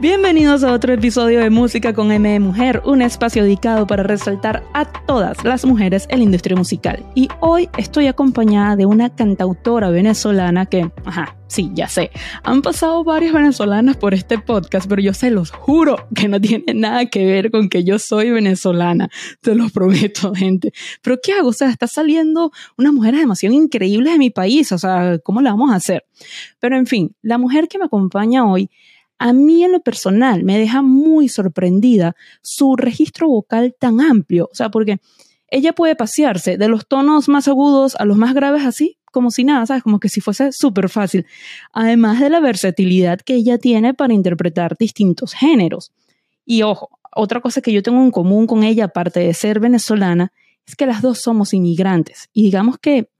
Bienvenidos a otro episodio de Música con M de Mujer, un espacio dedicado para resaltar a todas las mujeres en la industria musical. Y hoy estoy acompañada de una cantautora venezolana que, ajá, sí, ya sé, han pasado varias venezolanas por este podcast, pero yo se los juro que no tiene nada que ver con que yo soy venezolana, te lo prometo, gente. Pero ¿qué hago? O sea, está saliendo unas mujeres demasiado increíbles de mi país, o sea, ¿cómo la vamos a hacer? Pero en fin, la mujer que me acompaña hoy a mí en lo personal me deja muy sorprendida su registro vocal tan amplio, o sea, porque ella puede pasearse de los tonos más agudos a los más graves así, como si nada, ¿sabes? Como que si fuese súper fácil. Además de la versatilidad que ella tiene para interpretar distintos géneros. Y ojo, otra cosa que yo tengo en común con ella, aparte de ser venezolana, es que las dos somos inmigrantes. Y digamos que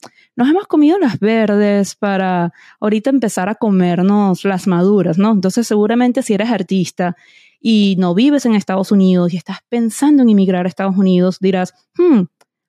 nos hemos comido las verdes para ahorita empezar a comernos las maduras, ¿no? Entonces seguramente si eres artista y no vives en Estados Unidos y estás pensando en emigrar a Estados Unidos, dirás, hmm,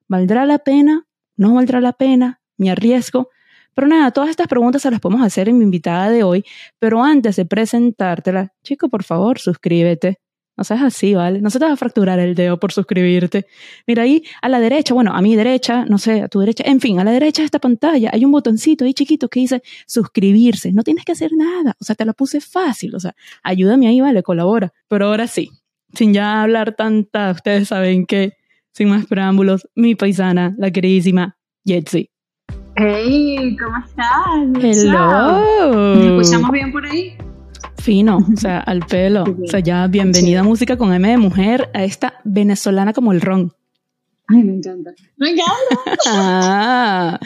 ¿valdrá la pena? ¿No valdrá la pena? ¿Me arriesgo? Pero nada, todas estas preguntas se las podemos hacer en mi invitada de hoy, pero antes de presentártela, chico, por favor, suscríbete, no seas así, ¿vale? No se te va a fracturar el dedo por suscribirte. Mira ahí a la derecha, bueno, a mi derecha, no sé, a tu derecha, en fin, a la derecha de esta pantalla hay un botoncito ahí chiquito que dice suscribirse. No tienes que hacer nada, o sea, te lo puse fácil, o sea, ayúdame ahí, ¿vale? Colabora. Pero ahora sí, sin ya hablar tanta, ustedes saben que, sin más preámbulos, mi paisana, la queridísima Jetsi. Hey, ¿cómo estás? Hello. ¿Me escuchamos bien por ahí? Fino, o sea, al pelo. O sea, ya bienvenida a Música con M de Mujer a esta venezolana como el ron. Ay, me encanta. Me encanta. ah,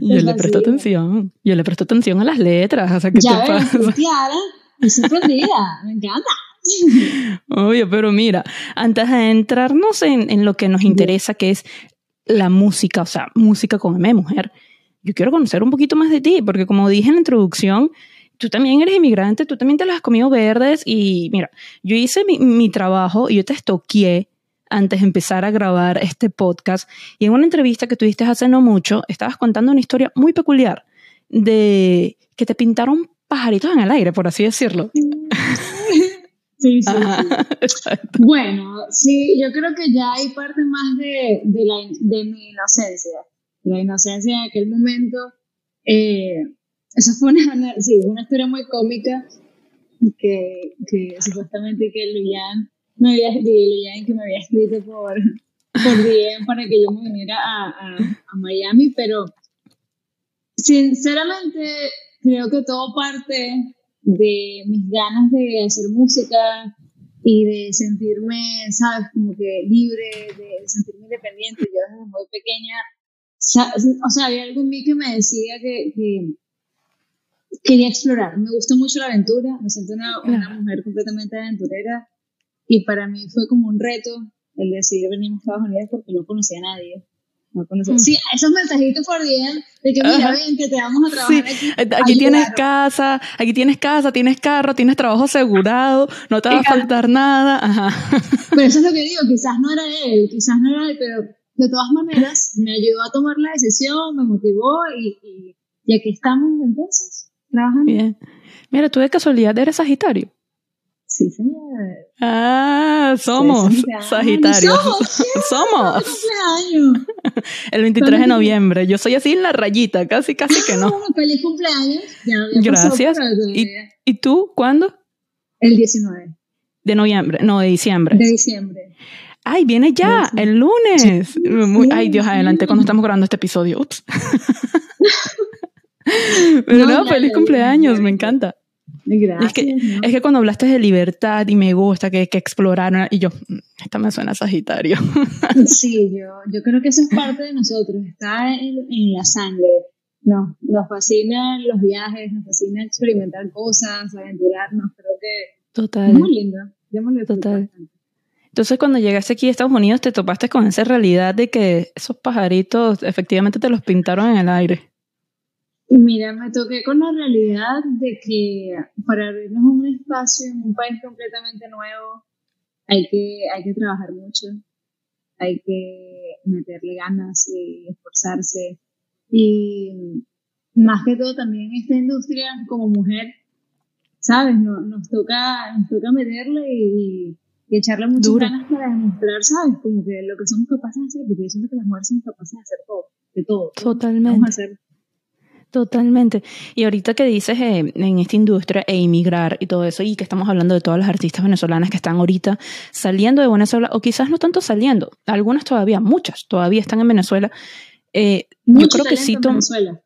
yo le presto atención. Yo le presto atención a las letras. O sea, ¿qué ya te ves, pasa? Cristiana, estoy sorprendida. Me encanta. Obvio, pero mira, antes de entrarnos en, en lo que nos interesa, que es la música, o sea, música con M de Mujer, yo quiero conocer un poquito más de ti, porque como dije en la introducción, tú también eres inmigrante, tú también te las has comido verdes y mira, yo hice mi, mi trabajo y yo te estoqué antes de empezar a grabar este podcast y en una entrevista que tuviste hace no mucho, estabas contando una historia muy peculiar de que te pintaron pajaritos en el aire, por así decirlo. Sí, sí, sí. Bueno, sí, yo creo que ya hay parte más de, de, la, de mi inocencia. La inocencia de aquel momento. Eh, eso fue una, sí, una historia muy cómica que, que supuestamente que Luyan me había, Luyan que me había escrito por, por DM para que yo me viniera a, a, a Miami, pero sinceramente creo que todo parte de mis ganas de hacer música y de sentirme, sabes, como que libre, de sentirme independiente. Yo desde muy pequeña, o sea, había algo en mí que me decía que, que quería explorar. Me gusta mucho la aventura, me siento una, una Claro. mujer completamente aventurera y para mí fue como un reto el decidir venir a Estados Unidos porque no conocía a nadie. No conocía. Mm. Sí, esos mensajitos por DM de que mira, Ajá. ven que te vamos a Sí, trabajar aquí. aquí tienes casa, aquí tienes casa, tienes carro, tienes trabajo asegurado, no te va a faltar nada. Ajá. Pero eso es lo que digo, quizás no era él, quizás no era él, pero de todas maneras me ayudó a tomar la decisión, me motivó y, y, y aquí estamos entonces, trabajando. Bien. Mira, tú de casualidad eres Sagitario. Sí, señor. Ah, somos cumpleaños. Sagitarios. Somos, sí, Somos. cumpleaños. El 23 de noviembre. Yo soy así en la rayita, casi, casi que no. Ah, feliz cumpleaños. Ya, ya pasó, Gracias. ¿Y. ¿Y tú cuándo? El 19 De noviembre, no, de diciembre. de diciembre. Ay, viene ya, Sí. el lunes. Muy- Sí, ay, Dios, sí. adelante cuando estamos grabando este episodio. Ups. Pero No, no, feliz cumpleaños, me encanta. Gracias. Es que, ¿no? es que cuando hablaste de libertad y me gusta que, que exploraron, y yo, "Mm, esta me suena a Sagitario. Sí, yo, yo creo que eso es parte de nosotros, está en, en la sangre. Nos, nos fascinan los viajes, nos fascina experimentar cosas, aventurarnos. Creo que Total. es muy lindo. Yo me lo disfruto Total. bastante. Entonces, cuando llegaste aquí a Estados Unidos, te topaste con esa realidad de que esos pajaritos efectivamente te los pintaron en el aire. Mira, me toqué con la realidad de que para abrirnos un espacio en un país completamente nuevo hay que, hay que trabajar mucho, hay que meterle ganas y esforzarse. Y más que todo también esta industria como mujer ¿sabes? No, nos, toca, nos toca meterle y, echarle muchas ganas para demostrar, ¿sabes? Como que lo que somos capaces de hacer, porque yo siento que las mujeres somos capaces de hacer todo, de todo. Totalmente. Totalmente. Y ahorita que dices eh, en esta industria e inmigrar y todo eso, y que estamos hablando de todas las artistas venezolanas que están ahorita saliendo de Venezuela, o quizás no tanto saliendo, algunas todavía, muchas todavía están en Venezuela. Eh, yo creo que sí,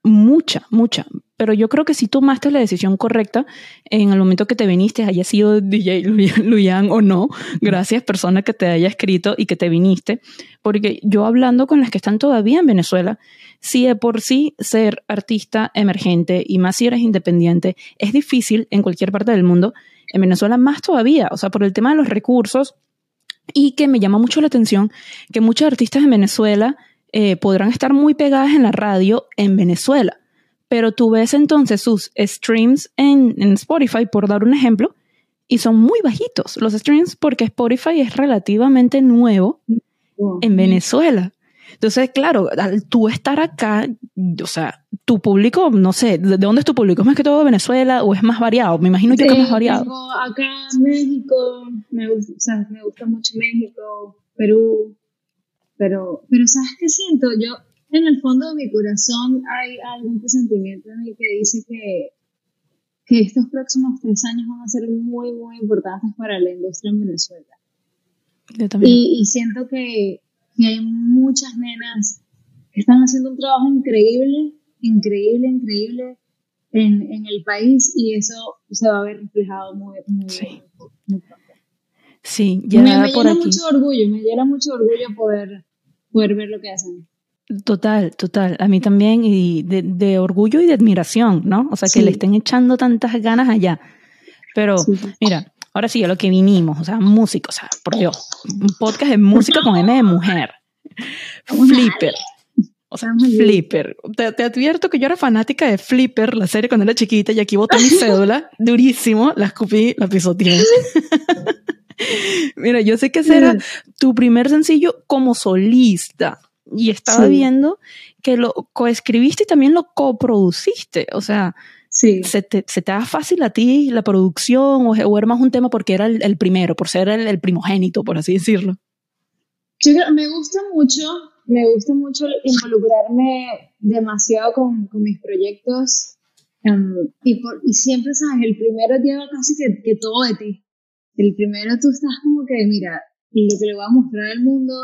mucha, mucha, pero yo creo que si tomaste la decisión correcta en el momento que te viniste, haya sido DJ Luyan o no, gracias persona que te haya escrito y que te viniste, porque yo hablando con las que están todavía en Venezuela, si de por sí ser artista emergente y más si eres independiente es difícil en cualquier parte del mundo, en Venezuela más todavía, o sea, por el tema de los recursos y que me llama mucho la atención que muchos artistas en Venezuela eh, podrán estar muy pegadas en la radio en Venezuela pero tú ves entonces sus streams en, Spotify, por dar un ejemplo, y son muy bajitos los streams porque Spotify es relativamente nuevo en Venezuela. Entonces, claro, al tú estar acá, o sea, tu público, no sé, ¿de dónde es tu público? ¿Es más que todo de Venezuela o es más variado? Me imagino que es más variado. acá México, me gusta, me gusta mucho México, Perú, pero, pero ¿sabes qué siento? Yo en el fondo de mi corazón hay algún presentimiento en el que dice que, que estos próximos tres años van a ser muy, muy importantes para la industria en Venezuela. Yo también. Y, siento que, que, hay muchas nenas que están haciendo un trabajo increíble, increíble, increíble en, en el país y eso se va a ver reflejado muy, muy, sí. muy, pronto. Sí, ya me, me llena mucho orgullo, me llena mucho orgullo poder, poder ver lo que hacen. Total, total. A mí también, y de, orgullo y de admiración, ¿no? O sea, que le estén echando tantas ganas allá. Pero, mira, ahora sí, a lo que vinimos, o sea, música, o sea, por Dios, un podcast de música con M de mujer. Flipper. O sea, Flipper. Te, advierto que yo era fanática de Flipper, la serie cuando era chiquita, y aquí boté mi cédula, durísimo, la escupí, la pisoteé. Mira, yo sé que ese era tu primer sencillo como solista y estaba viendo que lo coescribiste y también lo coproduciste. O sea, sí. ¿se, te, ¿se te da fácil a ti la producción o, era más un tema porque era el, primero, por ser el, primogénito, por así decirlo? Yo me gusta mucho, me gusta mucho involucrarme demasiado con, con mis proyectos em, y, por, y siempre, ¿sabes? El primero lleva casi que, que todo de ti. El primero tú estás como que, mira, lo que le voy a mostrar al mundo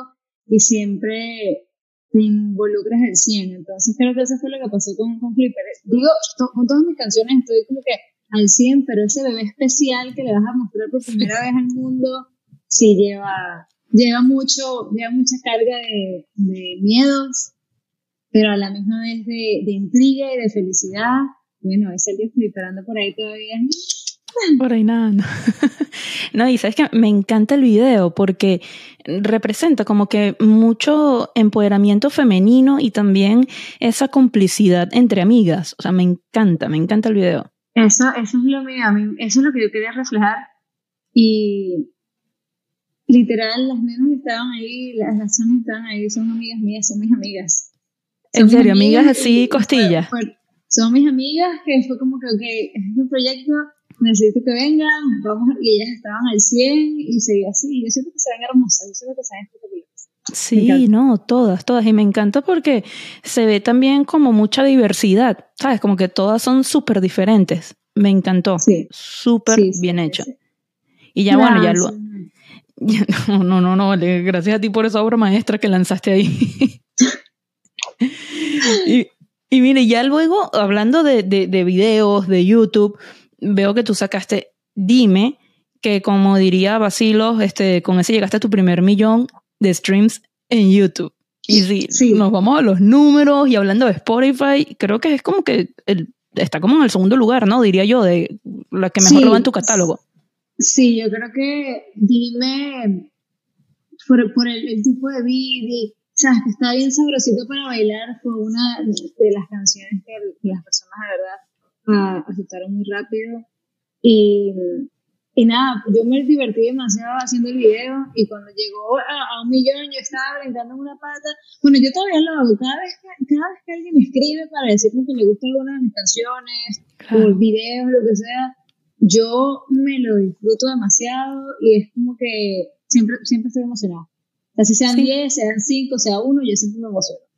y siempre te involucras al 100. Entonces creo que eso fue lo que pasó con, con Flipper. Digo, con todas mis canciones estoy como que al 100, pero ese bebé especial que le vas a mostrar por primera vez al mundo, sí lleva, lleva mucho, lleva mucha carga de, de miedos, pero a la misma vez de, de intriga y de felicidad. Bueno, es el día flipperando por ahí todavía. Por ahí nada. No. no, y sabes que me encanta el video porque representa como que mucho empoderamiento femenino y también esa complicidad entre amigas. O sea, me encanta, me encanta el video. Eso, eso es lo mío, eso es lo que yo quería reflejar. Y literal, las nenas que estaban ahí, las que estaban ahí, son amigas mías, son mis amigas. ¿En serio? ¿Amigas, así, costillas? son mis amigas que fue como que, ok, es un proyecto necesito que vengan, vamos, y ellas estaban al 100 y seguía así. Yo siento que se ven hermosas, yo siento que se ven espectaculares. Sí, no, todas, todas. Y me encanta porque se ve también como mucha diversidad, ¿sabes? Como que todas son súper diferentes. Me encantó. Sí. Súper bien hecho. Y ya, bueno, ya lo... no, no, no, no, gracias a ti por esa obra maestra que lanzaste ahí. y, y mire, ya luego, hablando de, de, de videos, de YouTube, veo que tú sacaste Dime, que como diría Basilos, este, con ese llegaste a tu primer millón de streams en YouTube. Y si sí. nos vamos a los números y hablando de Spotify, creo que es como que está como en el segundo lugar, ¿no? Diría yo, de la que mejor lo va en tu catálogo. Sí, yo creo que Dime, por, por el, tipo de beat, o sea, que está bien sabrosito para bailar, fue una de las canciones que, las personas de verdad aceptaron muy rápido. Y, y nada, yo me divertí demasiado haciendo el video y cuando llegó a, un millón yo estaba brincando en una pata. Bueno, yo todavía lo hago. Cada vez que, cada vez que alguien me escribe para decirme que le gustan alguna de mis canciones o videos, lo que sea, yo me lo disfruto demasiado y es como que siempre, siempre estoy emocionada. O sea, si sean 10, sean 5, sea 1, yo siempre me emociono.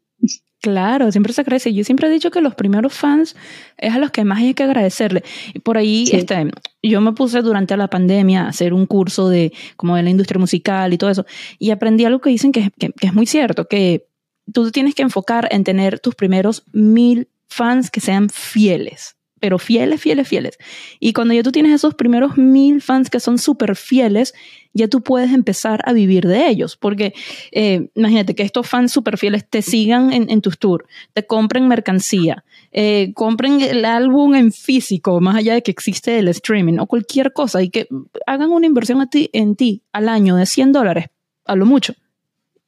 Claro, siempre se crece. Yo siempre he dicho que los primeros fans es a los que más hay que agradecerle. Y por ahí, este, yo me puse durante la pandemia a hacer un curso de como de la industria musical y todo eso. Y aprendí algo que dicen que, que, que es muy cierto, que tú tienes que enfocar en tener tus primeros mil fans que sean fieles pero fieles, fieles, fieles. Y cuando ya tú tienes esos primeros mil fans que son súper fieles, ya tú puedes empezar a vivir de ellos. Porque eh, imagínate que estos fans súper fieles te sigan en, tus tours, te compren mercancía, eh, compren el álbum en físico, más allá de que existe el streaming o cualquier cosa, y que hagan una inversión a ti, en ti al año de 100 dólares, a lo mucho.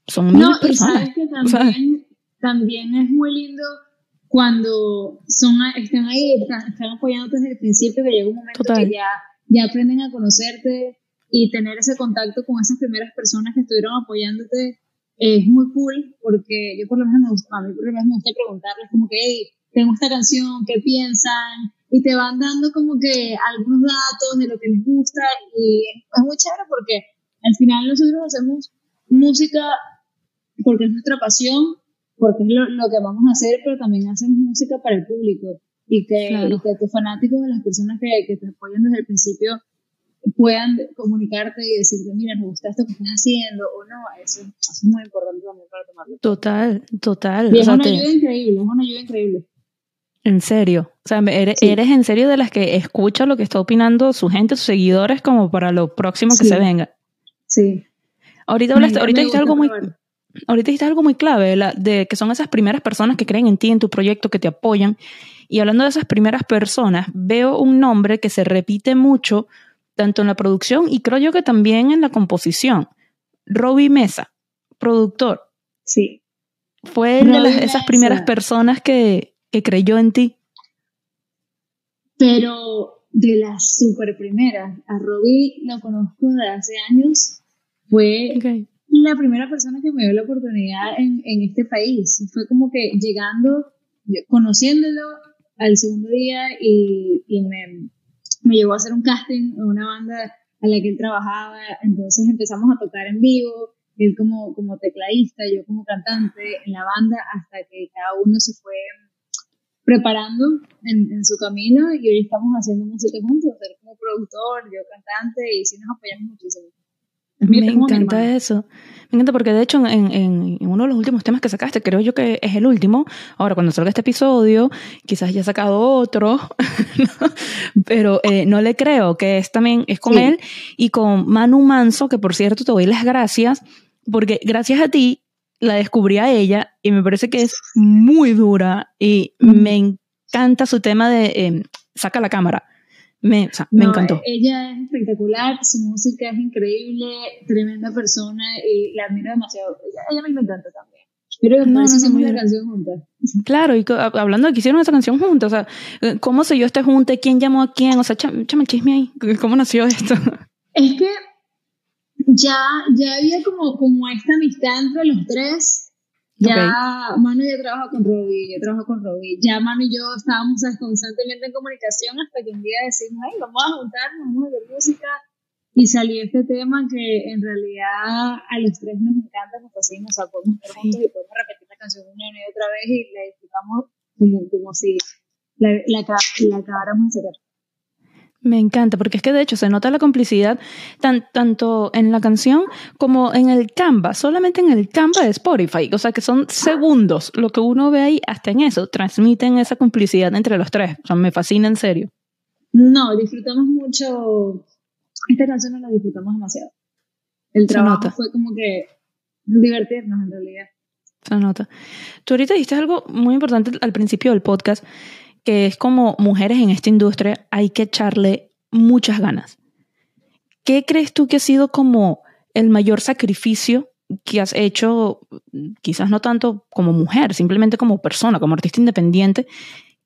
Son mil personas. que también, también es muy lindo cuando son, están ahí, están, apoyándote desde el principio, que llega un momento que ya, ya aprenden a conocerte y tener ese contacto con esas primeras personas que estuvieron apoyándote es muy cool, porque yo por lo menos me gusta, a mí por lo menos me gusta preguntarles como que, hey, tengo esta canción, ¿qué piensan? Y te van dando como que algunos datos de lo que les gusta y es muy chévere porque al final nosotros hacemos música porque es nuestra pasión porque es lo, que vamos a hacer, pero también hacemos música para el público y que, que tus fanáticos de las personas que, que, te apoyan desde el principio puedan comunicarte y decirte, mira, me gusta esto que estás haciendo o no, eso, es muy importante también para tomarlo. Total, total. Y es una ayuda increíble, es una ayuda increíble. En serio, o sea, eres, eres, en serio de las que escucha lo que está opinando su gente, sus seguidores, como para lo próximo que se venga. Sí. Ahorita hablaste, ahorita dijiste algo muy, ahorita dijiste algo muy clave, de que son esas primeras personas que creen en ti, en tu proyecto, que te apoyan. Y hablando de esas primeras personas, veo un nombre que se repite mucho, tanto en la producción y creo yo que también en la composición. Robbie Mesa, productor. Sí. Fue de esas primeras personas que, que creyó en ti. Pero de las super primeras, a Robbie lo conozco de hace años. Fue la primera persona que me dio la oportunidad en, en este país. Fue como que llegando, conociéndolo al segundo día y, me, me llevó a hacer un casting en una banda a la que él trabajaba. Entonces empezamos a tocar en vivo, él como, como tecladista, yo como cantante en la banda, hasta que cada uno se fue preparando en, en su camino y hoy estamos haciendo música juntos, él como productor, yo cantante y sí nos apoyamos muchísimo. Me encanta eso. Me encanta porque de hecho en, en, uno de los últimos temas que sacaste, creo yo que es el último. Ahora, cuando salga este episodio, quizás ya ha sacado otro, pero eh, no le creo que es también, es con él y con Manu Manso, que por cierto te doy las gracias, porque gracias a ti la descubrí a ella y me parece que es muy dura y me encanta su tema de eh, saca la cámara me, me encantó. Ella es espectacular, su música es increíble, tremenda persona y la admiro demasiado. Ella, a mí me encanta también. Pero no, no, no, una canción juntas. Claro, y hablando de que hicieron esa canción juntas, o sea, ¿cómo se dio este junte? ¿Quién llamó a quién? O sea, échame el chisme ahí. ¿Cómo nació esto? Es que ya, ya había como, como esta amistad entre los tres ya Manu ya trabaja con Robbie, yo trabajo con Robbie. Ya Manu y yo estábamos constantemente en comunicación hasta que un día decimos, ay, vamos a juntarnos, vamos a ver música. Y salió este tema que en realidad a los tres nos encanta, nos fascina, o sea, podemos estar juntos y podemos repetir la canción una y otra vez y la disfrutamos como, como si la, la, la acabáramos de sacar. Me encanta, porque es que de hecho se nota la complicidad tan, tanto en la canción como en el Canva, solamente en el Canva de Spotify. O sea que son segundos lo que uno ve ahí, hasta en eso, transmiten esa complicidad entre los tres. O sea, me fascina en serio. No, disfrutamos mucho. Esta canción no la disfrutamos demasiado. El trabajo fue como que divertirnos en realidad. Se nota. Tú ahorita dijiste algo muy importante al principio del podcast que es como mujeres en esta industria hay que echarle muchas ganas. ¿Qué crees tú que ha sido como el mayor sacrificio que has hecho, quizás no tanto como mujer, simplemente como persona, como artista independiente,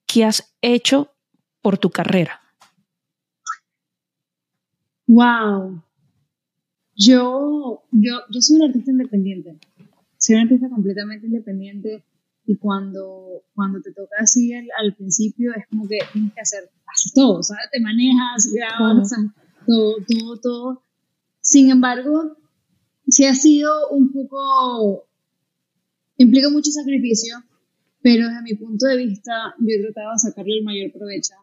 que has hecho por tu carrera? Wow. Yo, yo, yo soy una artista independiente. Soy una artista completamente independiente y cuando, cuando te toca así al, principio es como que tienes que hacer, todo, ¿sabes? Te manejas, grabas, todo, todo, todo. Sin embargo, sí ha sido un poco, implica mucho sacrificio, pero desde mi punto de vista yo he tratado de sacarle el mayor provecho,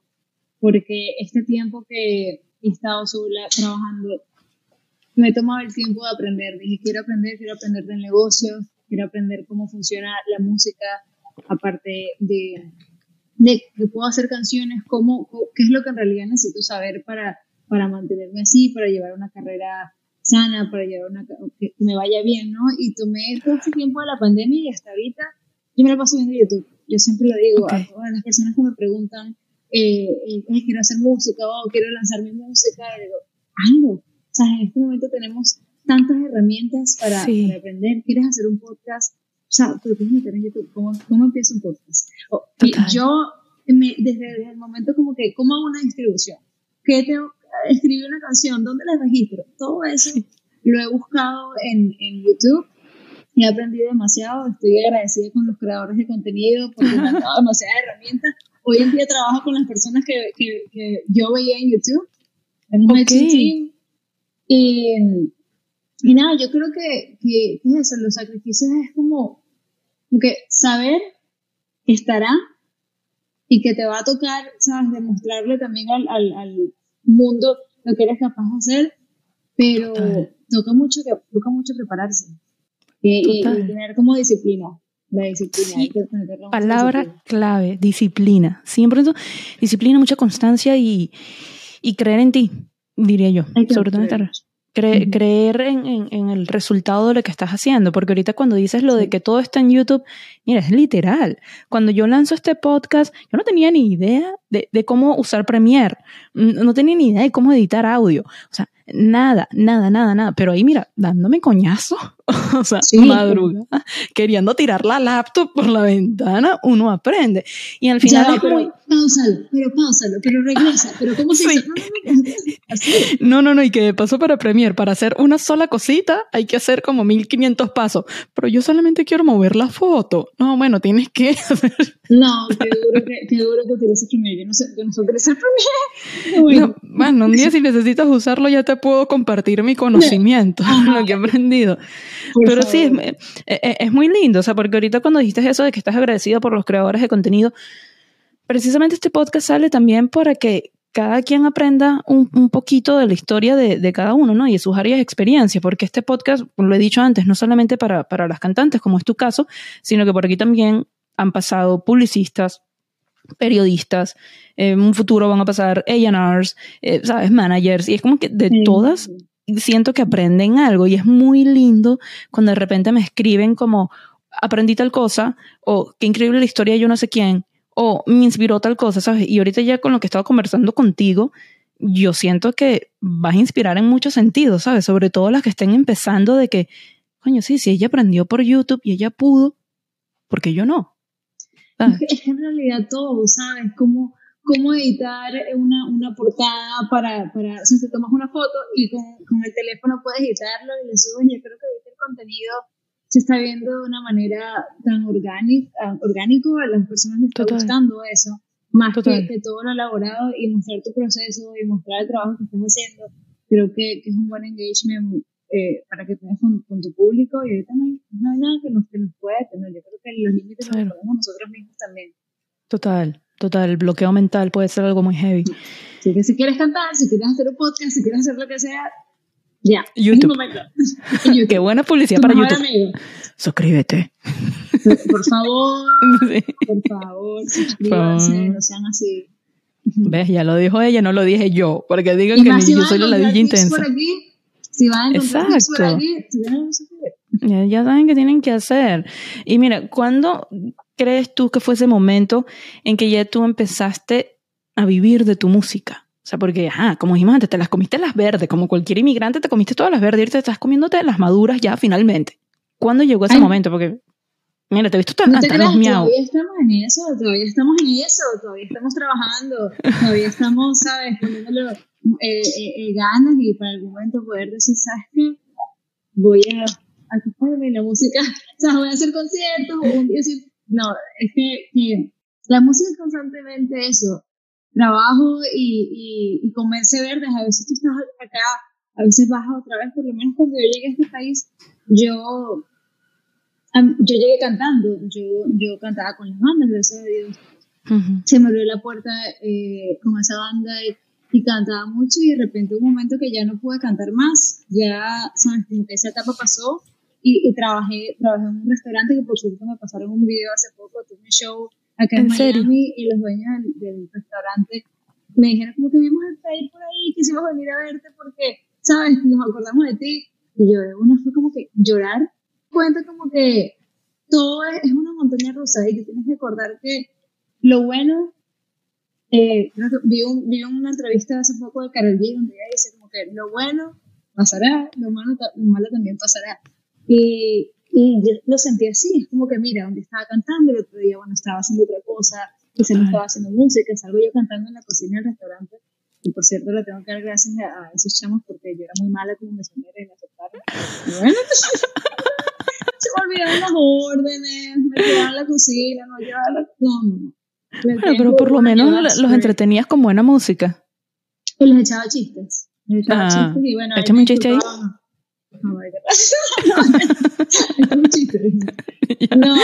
porque este tiempo que he estado sola trabajando, me he tomado el tiempo de aprender, dije, quiero aprender, quiero aprender del negocio, quiero aprender cómo funciona la música, aparte de, de que puedo hacer canciones, cómo, qué es lo que en realidad necesito saber para, para mantenerme así, para llevar una carrera sana, para llevar una, que me vaya bien, ¿no? Y tomé todo este tiempo de la pandemia y hasta ahorita yo me la paso viendo YouTube. Yo siempre lo digo a todas las personas que me preguntan, eh, eh, quiero hacer música o quiero lanzar mi música, y digo, hazlo. O sea, en este momento tenemos tantas herramientas para, aprender. ¿Quieres hacer un podcast? O sea, pero puedes meter en YouTube. ¿Cómo, cómo empiezo un podcast? yo, desde, el momento como que, ¿cómo hago una distribución? ¿Qué tengo? Escribir una canción, ¿dónde la registro? Todo eso lo he buscado en, en YouTube he aprendido demasiado, estoy agradecida con los creadores de contenido porque me han dado demasiadas herramientas. Hoy en día trabajo con las personas que, que, que yo veía en YouTube, en un okay. Y, y nada, yo creo que, que, es eso, los sacrificios es como, que saber que estará y que te va a tocar, ¿sabes? Demostrarle también al, al, al mundo lo que eres capaz de hacer, pero toca mucho, toca mucho prepararse y, y, tener como disciplina. La disciplina. palabra clave, disciplina. Siempre disciplina, mucha constancia y, y creer en ti, diría yo. Sobre todo en esta creer en, en, en, el resultado de lo que estás haciendo, porque ahorita cuando dices lo de que todo está en YouTube, mira, es literal. Cuando yo lanzo este podcast, yo no tenía ni idea de, de cómo usar Premiere, no tenía ni idea de cómo editar audio, o sea, nada, nada, nada, nada, pero ahí mira, dándome coñazo, o sea, madrugada, queriendo tirar la laptop por la ventana, uno aprende. Y al final muy... Páusalo, pero páusalo, pero regresa, pero ¿cómo se dice? No, no, no, y que paso para Premiere, para hacer una sola cosita hay que hacer como 1500 pasos, pero yo solamente quiero mover la foto. No, bueno, tienes que hacer... No, te duro que, te duro que utilices Premiere, yo no sé, yo no sé utilizar Premiere. Bueno. bueno, un día si necesitas usarlo ya te puedo compartir mi conocimiento, lo que he aprendido. Pero sí, es, eh, eh, es, muy lindo, o sea, porque ahorita cuando dijiste eso de que estás agradecido por los creadores de contenido, precisamente este podcast sale también para que cada quien aprenda un, un poquito de la historia de, de, cada uno, ¿no? Y de sus áreas de experiencia, porque este podcast, lo he dicho antes, no solamente para, para las cantantes, como es tu caso, sino que por aquí también han pasado publicistas, periodistas, en un futuro van a pasar A&Rs, eh, ¿sabes? Managers, y es como que de todas siento que aprenden algo y es muy lindo cuando de repente me escriben como aprendí tal cosa o qué increíble la historia de yo no sé quién o me inspiró tal cosa, ¿sabes? Y ahorita ya con lo que estaba conversando contigo, yo siento que vas a inspirar en muchos sentidos, ¿sabes? Sobre todo las que estén empezando de que, coño, sí, si ella aprendió por YouTube y ella pudo, porque yo no? Es que en realidad todo, ¿sabes? Cómo, cómo editar una, una portada para, para, o sea, te tomas una foto y con, el teléfono puedes editarlo y le subes. Yo creo que el contenido se está viendo de una manera tan orgánica, orgánico, a las personas les está gustando eso, más que, que, todo lo elaborado y mostrar tu proceso y mostrar el trabajo que estás haciendo. Creo que, que es un buen engagement eh, para que tengas con, tu público y ahorita no hay, no hay nada que nos, que nos pueda detener. Yo creo que los límites los ponemos nosotros mismos también. Total, total. El bloqueo mental puede ser algo muy heavy. Sí, que si quieres cantar, si quieres hacer un podcast, si quieres hacer lo que sea, ya. YouTube. Qué buena publicidad para YouTube. Suscríbete. Por favor, por favor, suscríbanse, no sean así. ¿Ves? Ya lo dijo ella, no lo dije yo, porque digan que yo soy la ladilla intensa. Por aquí, si van a Exacto. por aquí, ya, ya saben qué tienen que hacer. Y mira, ¿cuándo crees tú que fue ese momento en que ya tú empezaste a vivir de tu música? O sea, porque, ah, como dijimos antes, te las comiste las verdes, como cualquier inmigrante te comiste todas las verdes y te estás comiéndote las maduras ya finalmente. ¿Cuándo llegó ese momento? Porque, mira, te he visto tan, no los miau. Todavía estamos en eso, todavía estamos en eso, todavía estamos trabajando, todavía estamos, ¿sabes? Poniéndole eh, eh, eh, ganas y para el momento poder decir, ¿sabes qué? Voy a, a la música, o sea, voy a hacer conciertos o un día decir, no, es que, la música es constantemente eso, trabajo y, y, comerse verdes. A veces tú estás acá, a veces bajas otra vez, por lo menos cuando yo llegué a este país, yo, yo llegué cantando, yo, yo cantaba con las bandas, gracias a Dios. Se me abrió la puerta eh, con esa banda y, y, cantaba mucho y de repente un momento que ya no pude cantar más, ya, sabes, como que esa etapa pasó y, trabajé, trabajé en un restaurante que por cierto me pasaron un video hace poco, tuve un show acá en, Miami y los dueños del, restaurante me dijeron como que vimos el país por ahí, quisimos venir a verte porque, sabes, nos acordamos de ti. Y yo de una fue como que llorar, cuenta como que todo es, una montaña rusa y que tienes que acordar que lo bueno, eh, vi, un, vi una entrevista hace poco de Carol G donde ella dice como que lo bueno pasará, lo malo, lo malo también pasará. Y, y yo lo sentí así, es como que mira, donde estaba cantando, el otro día, bueno, estaba haciendo otra cosa, quizá no estaba haciendo música, salgo yo cantando en la cocina del restaurante, y por cierto le tengo que dar gracias a, esos chamos porque yo era muy mala como mesonera en aceptarlo. Bueno, se me olvidaban las órdenes, me quedaba la cocina, no llevaba la... No, no, Bueno, pero por lo menos los entretenías con buena música. Y les echaba chistes. Les echaba ah, chistes y bueno... Échame un chiste ahí. No.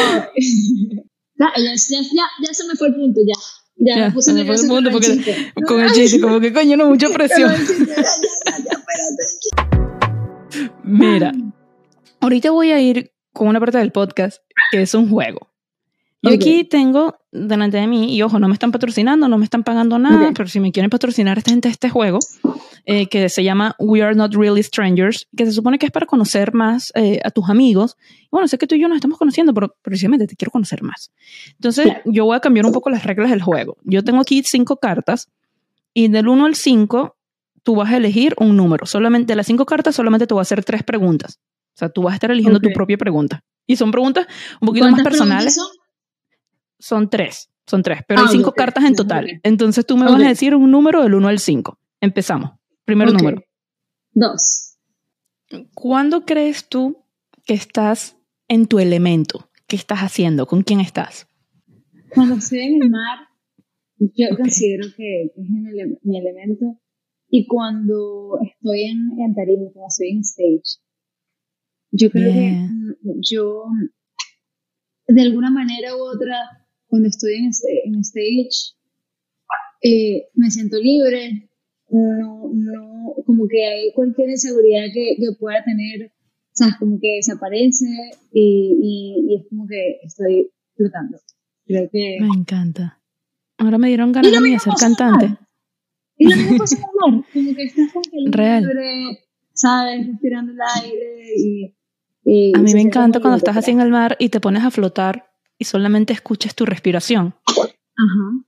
Ya, ya, ya, ya se me fue el punto, ya. Ya, ya me puse me fue el punto porque con el chiste, como que coño, no, mucha presión. Mira, ahorita voy a ir con una parte del podcast que es un juego. Yo aquí tengo delante de mí, y ojo, no me están patrocinando, no me están pagando nada, pero si me quieren patrocinar esta gente este juego, eh, que se llama We Are Not Really Strangers, que se supone que es para conocer más eh, a tus amigos. Bueno, sé que tú y yo nos estamos conociendo, pero precisamente te quiero conocer más. Entonces, yo voy a cambiar un poco las reglas del juego. Yo tengo aquí cinco cartas, y del 1 al 5, tú vas a elegir un número. Solamente de las cinco cartas, solamente te voy a hacer tres preguntas. O sea, tú vas a estar eligiendo tu propia pregunta. Y son preguntas un poquito más personales son tres, son tres, pero hay ah, cinco cartas en total. Entonces tú me vas a decir un número del 1 al 5. Empezamos. Primer número. Dos. ¿Cuándo crees tú que estás en tu elemento? ¿Qué estás haciendo? ¿Con quién estás? Cuando estoy en el mar, yo considero que es mi elemento. Y cuando estoy en, en tarima, cuando estoy en stage, yo creo que yo, de alguna manera u otra, cuando estoy en, este, en stage, eh, me siento libre, no, no, como que hay cualquier inseguridad que, que pueda tener, o como que desaparece y, y, es como que estoy flotando. Creo que... Me encanta. Ahora me dieron ganas de ser cantante. Y lo mismo pasa como que estás como que libre, ¿sabes? Respirando el aire y... y a mí me encanta cuando estás así en el mar y te pones a flotar y solamente escuches tu respiración. Ajá.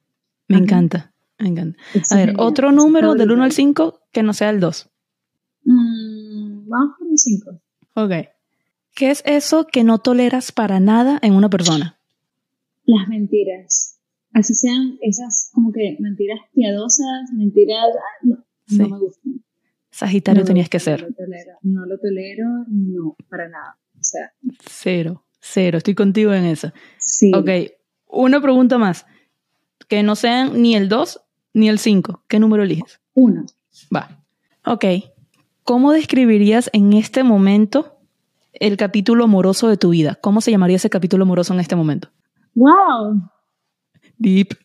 Me encanta, me encanta. a ver, otro número del 1 al 5 que no sea el 2. Mm, vamos con el 5. Ok. ¿Qué es eso que no toleras para nada en una persona? Las mentiras. Así sean esas como que mentiras piadosas, mentiras... Ah, no, no me gustan. Sagitario tenías que ser. No lo, tolero, no lo tolero, no, para nada. O sea, cero. Cero, estoy contigo en eso. Sí. Ok, una pregunta más. Que no sean ni el 2 ni el 5. ¿Qué número eliges? Uno. Va. Ok. ¿Cómo describirías en este momento el capítulo amoroso de tu vida? ¿Cómo se llamaría ese capítulo amoroso en este momento? ¡Wow! Deep.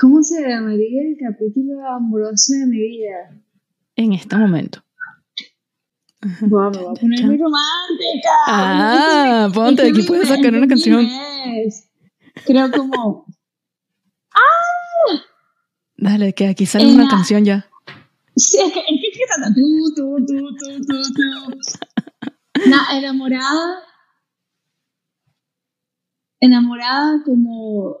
¿Cómo se llamaría el capítulo amoroso de mi vida? En este momento. Wow, me voy a poner muy romántica. Ah, ponte, aquí puedes sacar una canción. Creo como. ¡Ah! Dale, que aquí sale una canción ya. Sí, es que es tú, tú, tú, tú, tú, tú. Na, enamorada. Enamorada como.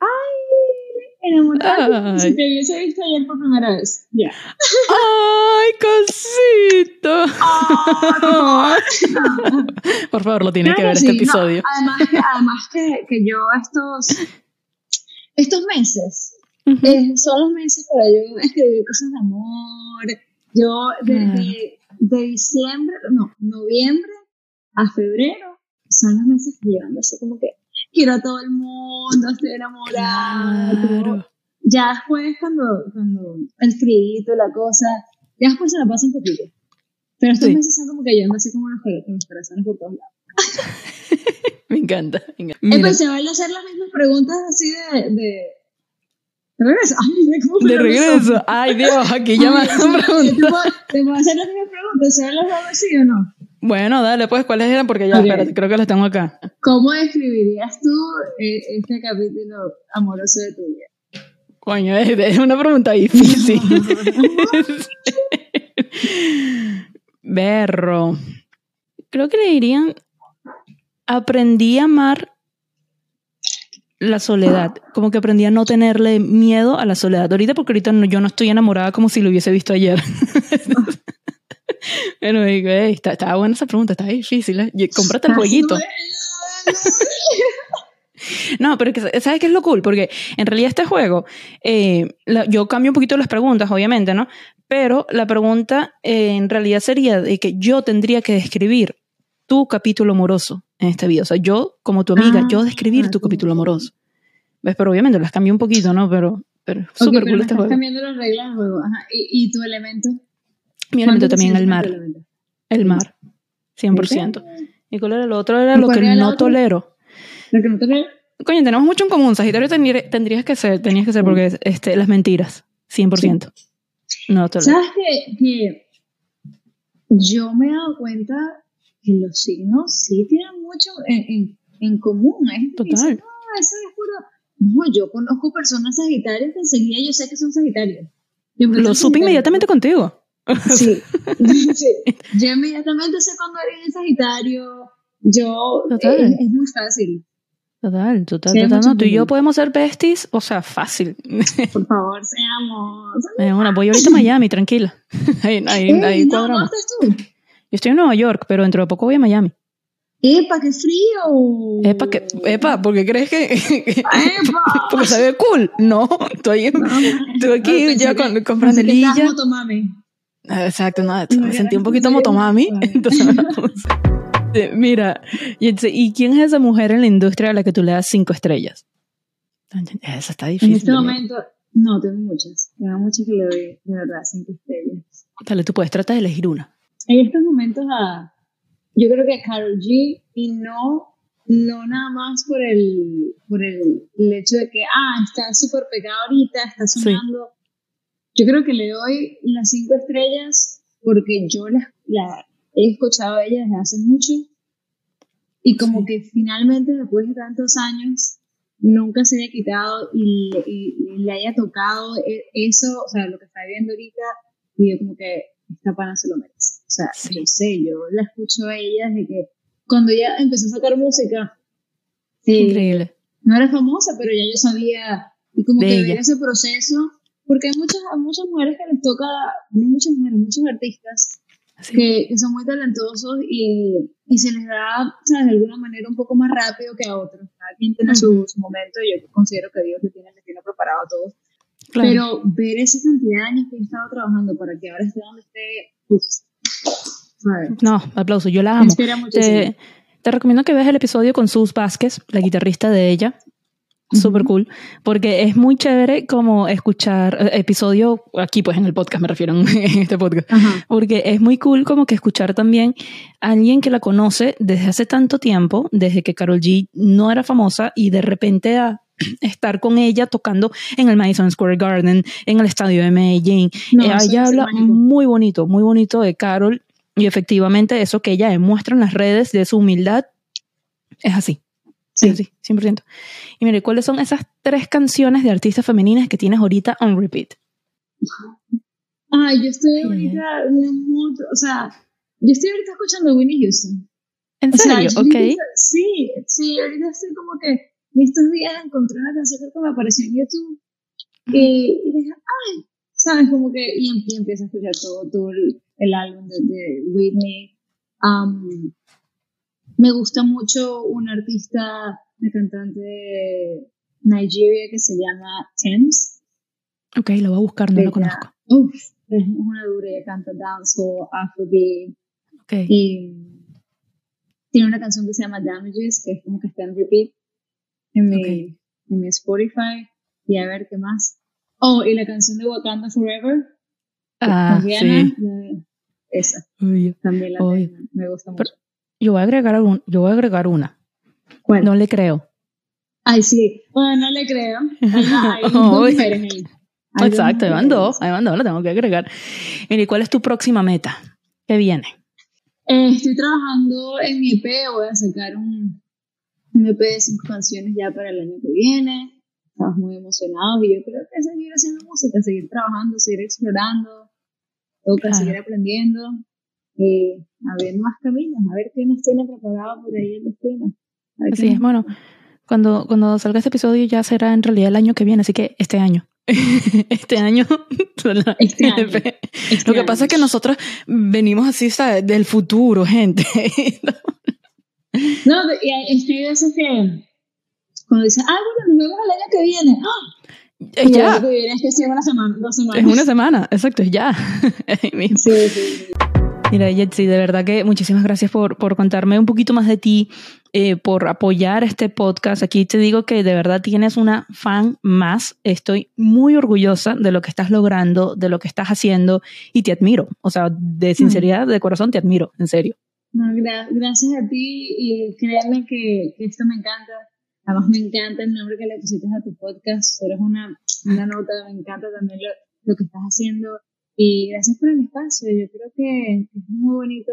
¡Ay! Enamorada si te hubiese visto ayer por primera vez. Ya. ¡Ay, cosito! por favor, lo tiene que ver este episodio. además que, además que, que, yo estos, estos meses eh, son los meses para yo escribir cosas de amor. Yo desde de diciembre, no, noviembre a febrero son los meses que llevan, así como que quiero a todo el mundo, estoy enamorada. Claro. Ya después, cuando, cuando el frío, la cosa, ya después se la pasa un poquito. Pero estos Sí. meses son como que yo ando así como los, con los corazones por todos lados. Me encanta. me encanta. Empecé a hacer las mismas preguntas así de. de, de regreso. Ay, mira cómo me de regreso. Ay, Dios, aquí ya me han sí, ¿Te preguntado. puedo, te puedo hacer las mismas preguntas? ¿Se las hago así o no? Bueno, dale, pues, ¿cuáles eran? Porque ya, espérate, creo que las tengo acá. ¿Cómo describirías tú eh, este capítulo amoroso de tu vida? Coño, es, es una pregunta difícil. Berro. Creo que le dirían, aprendí a amar la soledad, como que aprendí a no tenerle miedo a la soledad. Ahorita porque ahorita no- yo no estoy enamorada como si lo hubiese visto ayer. Pero digo, "Ey, está, está buena esa pregunta, está difícil. ¿eh? Y Cómprate el jueguito. No, pero que, ¿sabes qué es lo cool? Porque en realidad este juego, eh, la- yo cambio un poquito las preguntas, obviamente, ¿no? Pero la pregunta eh, en realidad sería de que yo tendría que describir tu capítulo amoroso en este video. O sea, yo, como tu amiga, Ah, yo describir tu ok. capítulo amoroso. ¿Ves? Pero obviamente las cambio un poquito, ¿no? Pero, pero Ok, súper cool este juego. cambiando las reglas del juego. Ajá. ¿Y, y tu elemento? Mi elemento ¿Cuánto te también, el mar. El mar. 100%. ¿Y cuál era el otro? Era ¿Y lo que no tolero. Lo que no te veo. Coño, tenemos mucho en común. Sagitario tendría- tendrías que ser, tenías que ser porque este, las mentiras, 100%. No te lo ¿Sabes que, que yo me he dado cuenta que los signos sí tienen mucho en, en, en común? Dice, Total. no, eso es puro... No, yo conozco personas sagitarias que enseguida yo sé que son sagitarios. Lo supe sagitario. inmediatamente contigo. Sí. sí. Yo inmediatamente sé cuando eres sagitario. Yo... Total. Es, muy fácil. Total, total, Sí, total. No, tú y yo podemos ser besties, o sea, fácil. Por favor, seamos... Eh, Una, voy ahorita a Miami, tranquila. Ahí, ahí, Ey, ahí no. ¿dónde estás tú? Yo estoy en Nueva York, pero dentro de poco voy a Miami. ¡Epa, qué frío! Epa, que, epa, ¿por qué crees que, ¡Epa! porque se ve cool? No, estoy, estoy aquí No, ya con, con franelilla. Ah, Exacto, no, No, me sentí un poquito motomami. Entonces me la puse. Mira, y, entonces, ¿y quién es esa mujer en la industria a la que tú le das cinco estrellas? Esa está En difícil. este ¿no? momento, no, tengo muchas. Tengo muchas que le doy, de verdad, cinco estrellas. Dale, tú puedes, trata de elegir una. En estos momentos, a, yo creo que a Karol G, y no, no nada más por el, por el, el hecho de que, ah, está súper pegada ahorita, está sonando. Yo creo que le doy las cinco estrellas porque yo la, la he escuchado a ella desde hace mucho y como Sí. que finalmente después de tantos años nunca se haya quitado y, le- y- y le haya tocado e- eso, o sea, lo que está viendo ahorita y yo como que esta pana se lo merece. O sea, Sí. yo sé, yo la escucho a ella desde que cuando ella empezó a sacar música, eh, Increíble. no era famosa, pero ya yo sabía y como De que ella. ver ese proceso, porque hay muchas, muchas mujeres que les toca, no muchas mujeres, muchos artistas Sí. que, que son muy talentosos y, y se les da, ¿sabes? de alguna manera un poco más rápido que a otros. Cada quien tiene su, su momento y yo considero que Dios le tiene, le tiene preparado a todos. Claro. Pero ver esa cantidad de años que he estado trabajando para que ahora esté donde esté, uff, ¿sabes? No, aplauso, yo la amo. Te, te recomiendo que veas el episodio con Sus Vázquez, la guitarrista de ella. Súper cool, porque es muy chévere como escuchar eh, episodio aquí, pues en el podcast, me refiero en este podcast, Ajá. porque es muy cool como que escuchar también a alguien que la conoce desde hace tanto tiempo, desde que Carol G no era famosa y de repente a estar con ella tocando en el Madison Square Garden, en el estadio de Medellín. No, Eh, ella habla muy bonito, muy bonito de Carol y efectivamente eso que ella demuestra en las redes de su humildad es así. Sí. Así, 100%. Y mire, ¿cuáles son esas tres canciones de artistas femeninas que tienes ahorita on repeat? Ay, yo estoy ahorita en un mood, o sea, yo estoy ahorita escuchando Winnie Houston. ¿En O sea, serio? yo ok. ahorita- sí, sí, ahorita estoy como que en estos días encontré una canción que me apareció en YouTube y, y dije, ay, ¿sabes? Como que, y, y empiezo a escuchar todo, todo el, el álbum de, de Whitney. Am, me gusta mucho una artista, una cantante de Nigeria que se llama Thames. Ok, lo voy a buscar, no lo conozco. Uf, es una dura, ella canta dancehall, afrobeat Ok. y tiene una canción que se llama Damages, que es como que está en repeat en mi, en mi Spotify. Y a ver qué más. Oh, y la canción de Wakanda Forever. Ah, sí. esa. También la me gusta mucho. Yo voy a agregar algún, yo voy a agregar una. No le creo. Ay, sí. Bueno, no le creo. Exacto, ahí van dos, ahí van dos, lo tengo que agregar. Mire, ¿cuál es tu próxima meta? ¿Qué viene? Eh, estoy trabajando en mi EP, voy a sacar un, un EP de cinco canciones ya para el año que viene. Estamos muy emocionados y yo creo que seguir haciendo música, seguir trabajando, seguir explorando, toca seguir aprendiendo eh, abriendo más caminos, a ver qué nos tiene preparado por ahí el destino. Así es, bueno, cuando, cuando salga este episodio ya será en realidad el año que viene, así que este año. este año. Este año. Este Lo que pasa es que nosotros venimos así ¿sabes? del futuro, gente. no, y estoy de esos que cuando dicen, ah, bueno, nos vemos el año que viene. ¡Ah! Es ya. El año que viene es que es una semana, dos semanas. Es una semana, exacto, es ya. sí, sí, sí. Mira, Jetsi, de verdad que muchísimas gracias por, por contarme un poquito más de ti, eh, por apoyar este podcast. Aquí te digo que de verdad tienes una fan más. Estoy muy orgullosa de lo que estás logrando, de lo que estás haciendo y te admiro. O sea, de sinceridad, de corazón, te admiro, en serio. gracias a ti y créeme que, esto me encanta. Además, me encanta el nombre que le pusiste a tu podcast. Eres una, una nota, me encanta también lo, lo que estás haciendo y gracias por el espacio. Yo creo que es muy bonito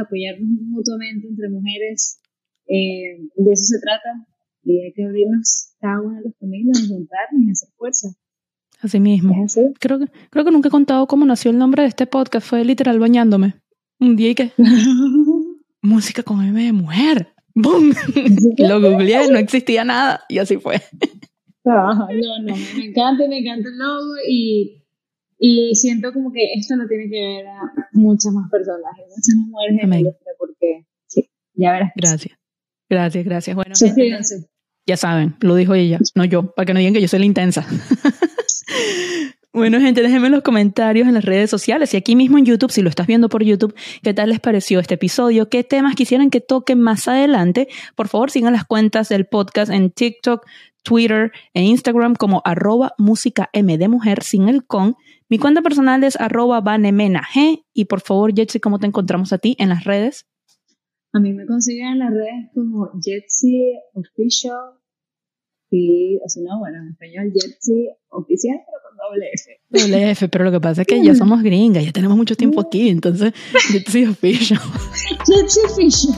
apoyarnos mutuamente entre mujeres. Eh, de eso se trata. Y hay que abrirnos cada uno de los caminos, juntarnos y hacer fuerza. Así mismo. Creo, que, creo que nunca he contado cómo nació el nombre de este podcast. Fue literal bañándome. Un día y que... música con M de mujer. ¡Bum! Lo googleé, no existía nada. Y así fue. no, no, me encanta, me encanta el logo y y siento como que esto lo tiene que ver a muchas más personas, muchas mujeres en la industria, porque sí, ya verás. Gracias. Gracias, gracias. Bueno, ya saben, lo dijo ella, no yo, para que no digan que yo soy la intensa. Bueno, gente, déjenme en los comentarios en las redes sociales y aquí mismo en YouTube, si lo estás viendo por YouTube, qué tal les pareció este episodio, qué temas quisieran que toque más adelante. Por favor, sigan las cuentas del podcast en TikTok, Twitter e Instagram como arroba música M de mujer sin el con. Mi cuenta personal es arroba G y por favor, Jetsi, ¿cómo te encontramos a ti en las redes? A mí me consiguen en las redes como Jetsi Official y, o sea, no, bueno, en español Jetsi Oficial, pero doble F. Doble F, pero lo que pasa es que ya somos gringas, ya tenemos mucho tiempo aquí, entonces Jetsi Official. Jetsi Official.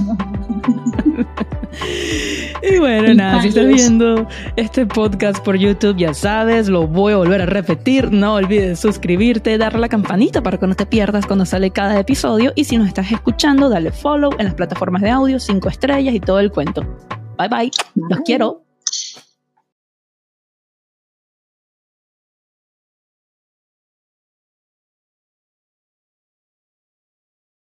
Y bueno, nada, si estás viendo este podcast por YouTube, ya sabes, lo voy a volver a repetir. No olvides suscribirte, darle a la campanita para que no te pierdas cuando sale cada episodio. Y si nos estás escuchando, dale follow en las plataformas de audio, cinco estrellas y todo el cuento. bye. bye. Los quiero.